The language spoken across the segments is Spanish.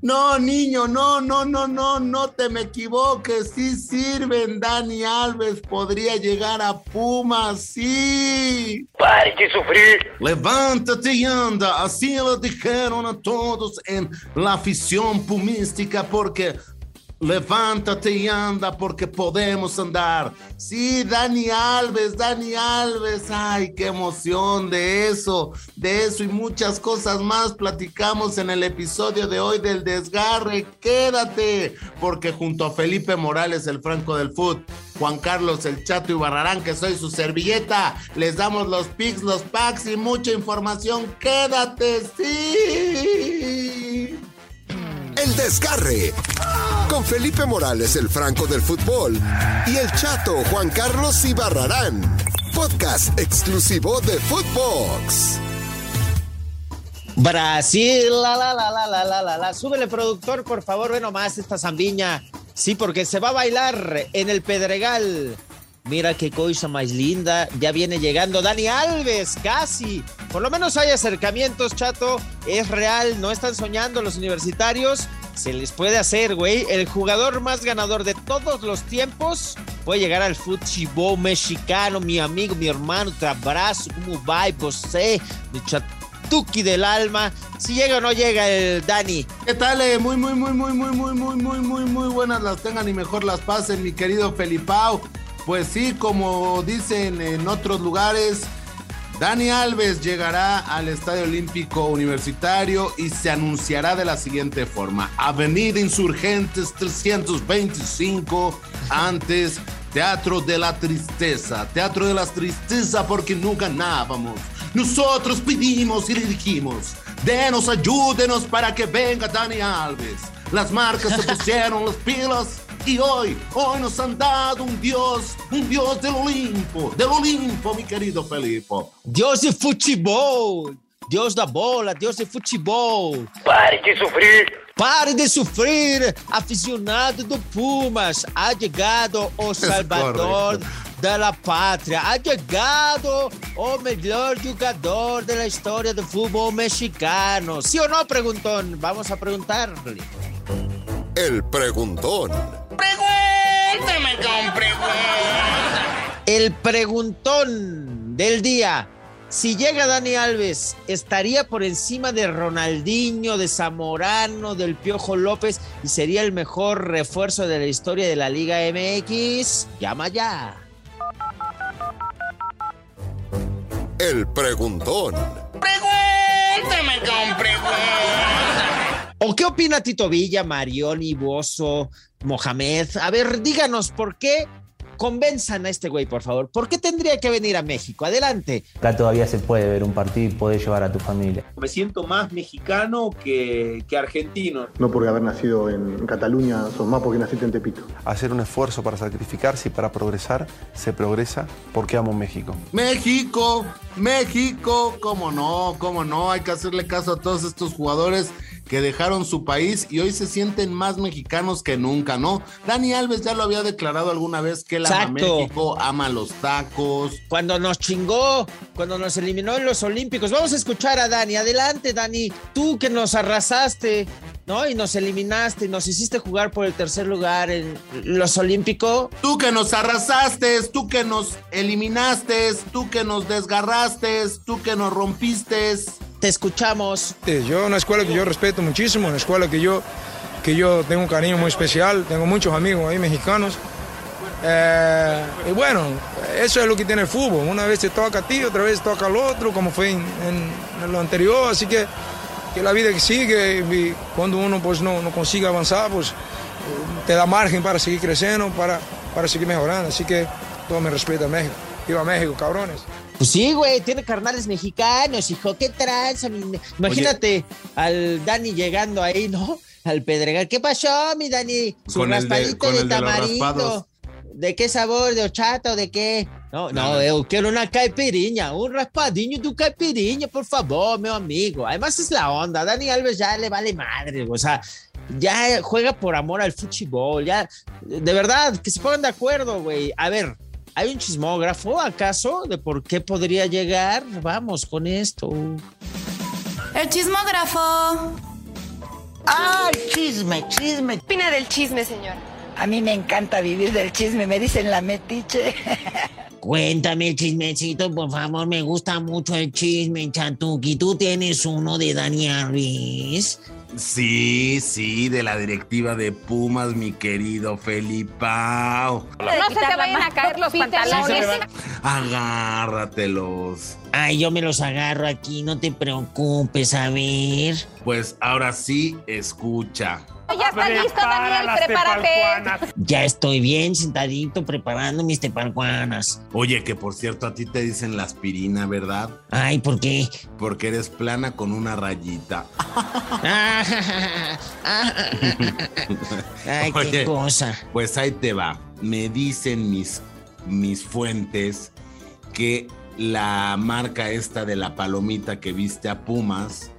No, niño, no, no, no, no, no te me equivoques. Sí sirven. Dani Alves podría llegar a Pumas, sí. Pare de sufrir. Levántate y anda. Así lo dijeron a todos en la afición pumística porque Levántate y anda porque podemos andar. Sí, Dani Alves, Dani Alves. Ay, qué emoción de eso, de eso y muchas cosas más platicamos en el episodio de hoy del desgarre. Quédate, porque junto a Felipe Morales, el Franco del Foot, Juan Carlos el Chato y Barrarán, que soy su servilleta, les damos los pics, los packs y mucha información. Quédate, sí. El desgarre. Con Felipe Morales, el Franco del fútbol. Y el chato Juan Carlos Ibarrarán. Podcast exclusivo de Footbox. Brasil, la la la la la la la. Súbele, productor, por favor, ve nomás esta zambiña. Sí, porque se va a bailar en el Pedregal. Mira qué cosa más linda. Ya viene llegando Dani Alves, casi. Por lo menos hay acercamientos, chato. Es real, no están soñando los universitarios. Se les puede hacer, güey. El jugador más ganador de todos los tiempos puede llegar al fútbol mexicano. Mi amigo, mi hermano, te abrazo. ¿Cómo va? Você, mi chatuki del alma. Si llega o no llega el Dani. ¿Qué tal? Eh? Muy, muy, muy, muy, muy, muy, muy, muy, muy, muy buenas las tengan y mejor las pasen, mi querido Felipao. Pues sí, como dicen en otros lugares, Dani Alves llegará al Estadio Olímpico Universitario y se anunciará de la siguiente forma. Avenida Insurgentes 325, antes Teatro de la Tristeza. Teatro de la Tristeza porque no ganábamos. Nosotros pedimos y le dijimos, denos, ayúdenos para que venga Dani Alves. Las marcas se pusieron las pilas y hoy, hoy nos han dado un Dios, un Dios del Olimpo, del Olimpo, mi querido Felipe. Dios de futebol, Dios da bola, Dios de futebol. Pare de sufrir. Pare de sofrer, aficionado do Pumas. Ha llegado o Salvador da la Pátria. Ha llegado o melhor jogador da história do futebol mexicano. ¿Sí o no, preguntón? Vamos a preguntarle. El preguntón. El preguntón del día. Si llega Dani Alves, ¿estaría por encima de Ronaldinho, de Zamorano, del Piojo López y sería el mejor refuerzo de la historia de la Liga MX? Llama ya. El preguntón. Pregúntame con preguntas. ¿O qué opina Tito Villa, Marioni, Bozo, Mohamed? A ver, díganos por qué convenzan a este güey, por favor. ¿Por qué tendría que venir a México? Adelante. Acá todavía se puede ver un partido y poder llevar a tu familia. Me siento más mexicano que, que argentino. No porque haber nacido en Cataluña, sos más porque naciste en Tepito. Hacer un esfuerzo para sacrificarse y para progresar, se progresa porque amo México. México, México, cómo no, cómo no, hay que hacerle caso a todos estos jugadores que dejaron su país y hoy se sienten más mexicanos que nunca, ¿no? Dani Alves ya lo había declarado alguna vez que él ama. México, ama los tacos. Cuando nos chingó, cuando nos eliminó en los Olímpicos. Vamos a escuchar a Dani. Adelante, Dani. Tú que nos arrasaste, ¿no? Y nos eliminaste y nos hiciste jugar por el tercer lugar en los Olímpicos. Tú que nos arrasaste, tú que nos eliminaste, tú que nos desgarraste, tú que nos rompiste. Te escuchamos. Yo una escuela que yo respeto muchísimo, una escuela que yo, que yo tengo un cariño muy especial, tengo muchos amigos ahí mexicanos. Eh, y bueno, eso es lo que tiene el fútbol. Una vez te toca a ti, otra vez toca al otro, como fue en, lo anterior. Así que, que la vida que sigue, y cuando uno pues, no, no consigue avanzar, pues eh, te da margen para seguir creciendo, para, para seguir mejorando. Así que todo mi respeto a México. Viva México, cabrones. Pues sí, güey, tiene carnales mexicanos, hijo, qué tranza. mi- Imagínate al Dani llegando ahí, ¿no? Al Pedregal. ¿Qué pasó, mi Dani? Su Con raspadito de, de tamarindo. ¿De qué sabor? ¿De horchata o de qué? No, no, no. yo quiero una caipirinha, un raspadinho de caipirinha, por favor, meu amigo. Además es la onda. Dani Alves ya le vale madre, o sea, ya juega por amor al fútbol, ya, de verdad, que se pongan de acuerdo, güey. A ver, ¿hay un chismógrafo acaso de por qué podría llegar? Vamos con esto. El chismógrafo. ¡Ay, chisme, chisme! ¿Qué opina del chisme, señor? A mí me encanta vivir del chisme, me dicen la metiche. Cuéntame el chismecito, por favor, me gusta mucho el chisme, Chatuki. ¿Tú tienes uno de Dani Ruiz? Sí, sí, de la directiva de Pumas, mi querido Felipao. No se te vayan a caer los pantalones. Agárratelos. Ay, yo me los agarro aquí, no te preocupes, a ver. Pues ahora sí, escucha. Ya está listo, Daniel, prepárate. Ya estoy bien sentadito preparando mis tepalcuanas. Oye, que por cierto a ti te dicen la aspirina, ¿verdad? Ay, ¿por qué? Porque eres plana con una rayita. Ay, qué Oye, cosa. Pues ahí te va. Me dicen mis, mis fuentes que la marca esta de la palomita que viste a Pumas,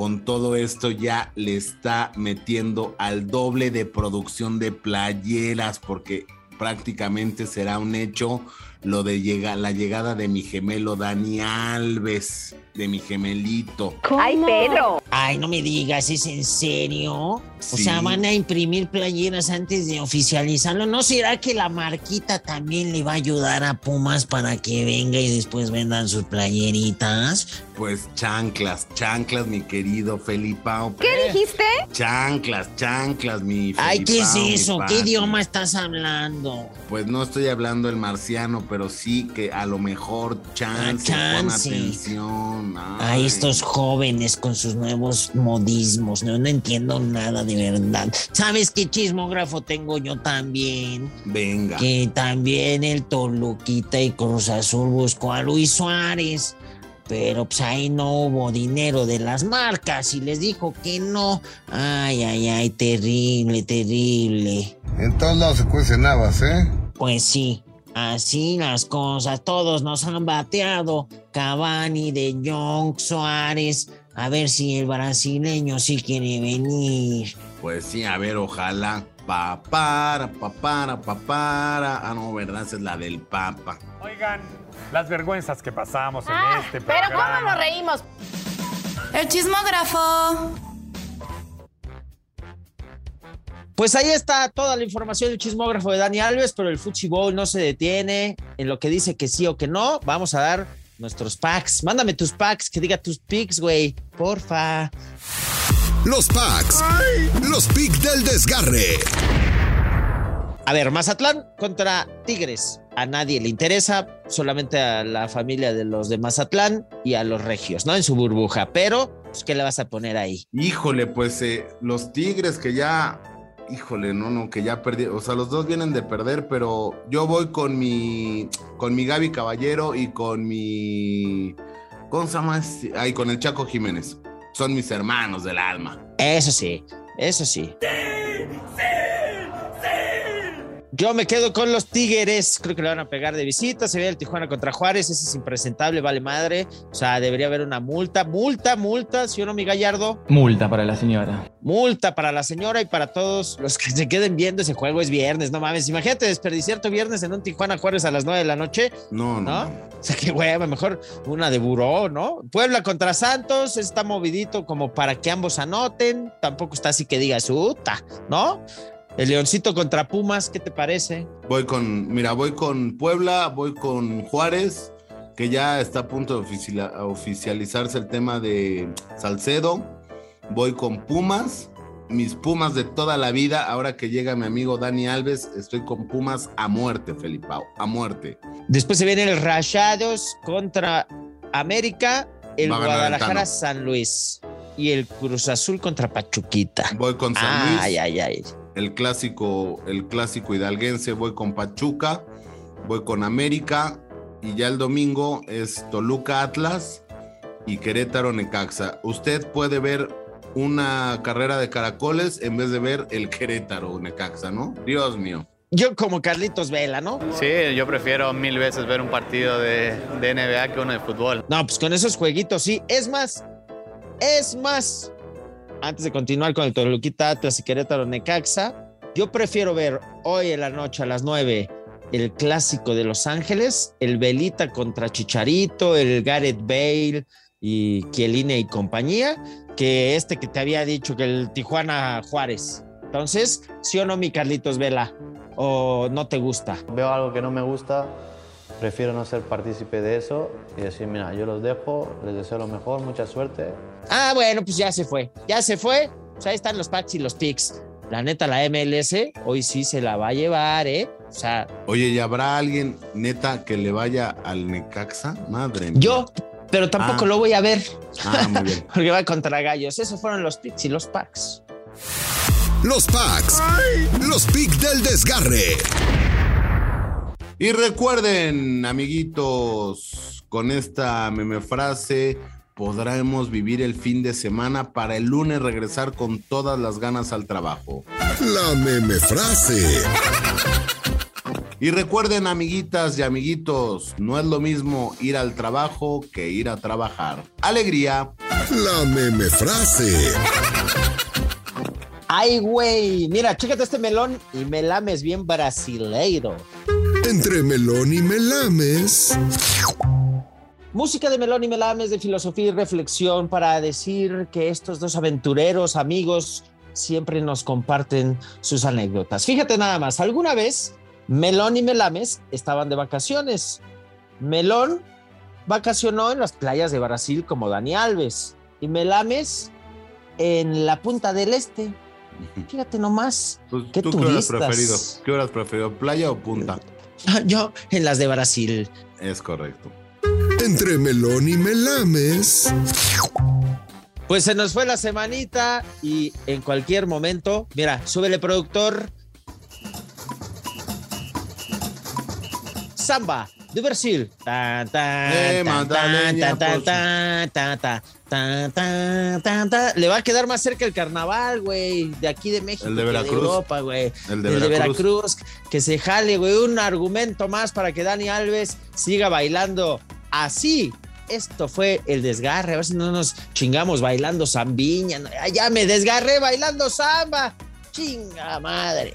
con todo esto ya le está metiendo al doble de producción de playeras, porque prácticamente será un hecho lo de llega, la llegada de mi gemelo Dani Alves, de mi gemelito. Ay, Pedro. Ay, no me digas, ¿es en serio? O sea, van a imprimir playeras antes de oficializarlo. ¿No será que la marquita también le va a ayudar a Pumas para que venga y después vendan sus playeritas? Pues chanclas, chanclas, mi querido Felipao. ¿Qué dijiste? Chanclas, chanclas, mi Ay, ¿qué es Felipao, eso? ¿Qué idioma estás hablando? Pues no estoy hablando el marciano, pero sí que a lo mejor chance, Ah, pon chance. atención. Ay, estos jóvenes con sus nuevos modismos. No, no entiendo nada de verdad. ¿Sabes qué chismógrafo tengo yo también? Venga. Que también el Toluquita y Cruz Azul buscó a Luis Suárez. Pero pues ahí no hubo dinero de las marcas y les dijo que no. Ay, ay, ay, terrible, terrible. En todos lados se cuecen habas, ¿eh? Pues sí, así las cosas. Todos nos han bateado. Cavani, De Jong, Suárez. A ver si el brasileño sí quiere venir. Pues sí, a ver, ojalá. Papara, papara, papara. Ah, no, ¿verdad? Esa es la del Papa. Oigan, las vergüenzas que pasamos en Ah, este pero programa. ¿cómo nos reímos? El chismógrafo. Pues ahí está toda la información del chismógrafo de Dani Alves, pero el fútbol no se detiene en lo que dice que sí o que no. Vamos a dar nuestros packs. Mándame tus packs, que diga tus picks, güey. Porfa. Los packs. Los picks del desgarre. A ver, Mazatlán contra Tigres. A nadie le interesa, solamente a la familia de los de Mazatlán y a los regios, ¿no? En su burbuja. Pero, pues, ¿qué le vas a poner ahí? Híjole, pues eh, los Tigres que ya. Híjole, no, no, que ya perdí. O sea, los dos vienen de perder, pero yo voy con mi. Con mi Gaby Caballero y con mi. ¿Cómo se llama? este? Ay, con el Chaco Jiménez. Son mis hermanos del alma. Eso sí, eso sí. Yo me quedo con los Tigres. Creo que le van a pegar de visita. Se ve el Tijuana contra Juárez. Ese es impresentable, vale madre. O sea, debería haber una multa. Multa, multa, ¿sí o no, mi gallardo? Multa para la señora. Multa para la señora y para todos los que se queden viendo ese juego. Es viernes, no mames. Imagínate desperdiciar tu viernes en un Tijuana Juárez a las 9 de la noche. No, no. ¿No? O sea, qué hueva, mejor una de buró, ¿no? Puebla contra Santos está movidito como para que ambos anoten. Tampoco está así que digas, uta, ¿no? El Leoncito contra Pumas, ¿qué te parece? Voy con, mira, voy con Puebla, voy con Juárez, que ya está a punto de oficializarse el tema de Salcedo. Voy con Pumas, mis Pumas de toda la vida. Ahora que llega mi amigo Dani Alves, estoy con Pumas a muerte, Felipao, a muerte. Después se viene el Rayados contra América, el Guadalajara. San Luis y el Cruz Azul contra Pachuquita. Voy con San Luis. Ay, ay, ay. El clásico, el clásico hidalguense, voy con Pachuca, voy con América y ya el domingo es Toluca Atlas y Querétaro Necaxa. Usted puede ver una carrera de caracoles en vez de ver el Querétaro Necaxa, ¿no? Dios mío. Yo como Carlitos Vela, ¿no? Sí, yo prefiero mil veces ver un partido de, de NBA que uno de fútbol. No, pues con esos jueguitos sí. Es más, es más. Antes de continuar con el Toluquita Atlas y Querétaro Necaxa, yo prefiero ver hoy en la noche a las 9 el clásico de Los Ángeles, el Velita contra Chicharito, el Gareth Bale y Kieline y compañía que este que te había dicho que el Tijuana Juárez. Entonces, ¿sí o no, mi Carlitos Vela? ¿O no te gusta? Veo algo que no me gusta, prefiero no ser partícipe de eso y decir, mira, yo los dejo, les deseo lo mejor, mucha suerte. Ah, bueno, pues ya se fue. Ya se fue. Pues ahí están los packs y los picks. La neta, la MLS hoy sí se la va a llevar, ¿eh? O sea, Oye, ¿y habrá alguien neta que le vaya al Necaxa? Madre mía. yo, pero tampoco Ah. lo voy a ver. Ah, muy bien. Porque va contra gallos. Esos fueron los picks y los packs. Los packs. Los picks del desgarre. Y recuerden, amiguitos, con esta meme frase podremos vivir el fin de semana para el lunes regresar con todas las ganas al trabajo. La meme frase. Y recuerden, amiguitas y amiguitos, no es lo mismo ir al trabajo que ir a trabajar. Alegría. La meme frase. Ay, güey. Mira, chécate este melón y me lames bien brasileiro. Entre melón y melames. Música de Melón y Melames de filosofía y reflexión para decir que estos dos aventureros amigos siempre nos comparten sus anécdotas. Fíjate nada más, alguna vez Melón y Melames estaban de vacaciones. Melón vacacionó en las playas de Brasil como Dani Alves y Melames en la punta del este. Fíjate nomás. Pues, Qué ¿Tú qué hubieras turistas. preferido? ¿Qué hubieras preferido? ¿Playa o punta? Yo en las de Brasil. Es correcto. Entre melón y melames. Pues se nos fue la semanita y en cualquier momento, mira, súbele productor. Samba de Brasil. Eh. Le va a quedar más cerca el carnaval, güey, de aquí de México. El de que Veracruz. Europa, güey. El de El de Veracruz. Veracruz. Que se jale, güey. Un argumento más para que Dani Alves siga bailando así. Esto fue el desgarre. A ver si no nos chingamos bailando zambiña. Ya me desgarré bailando samba. Chinga madre.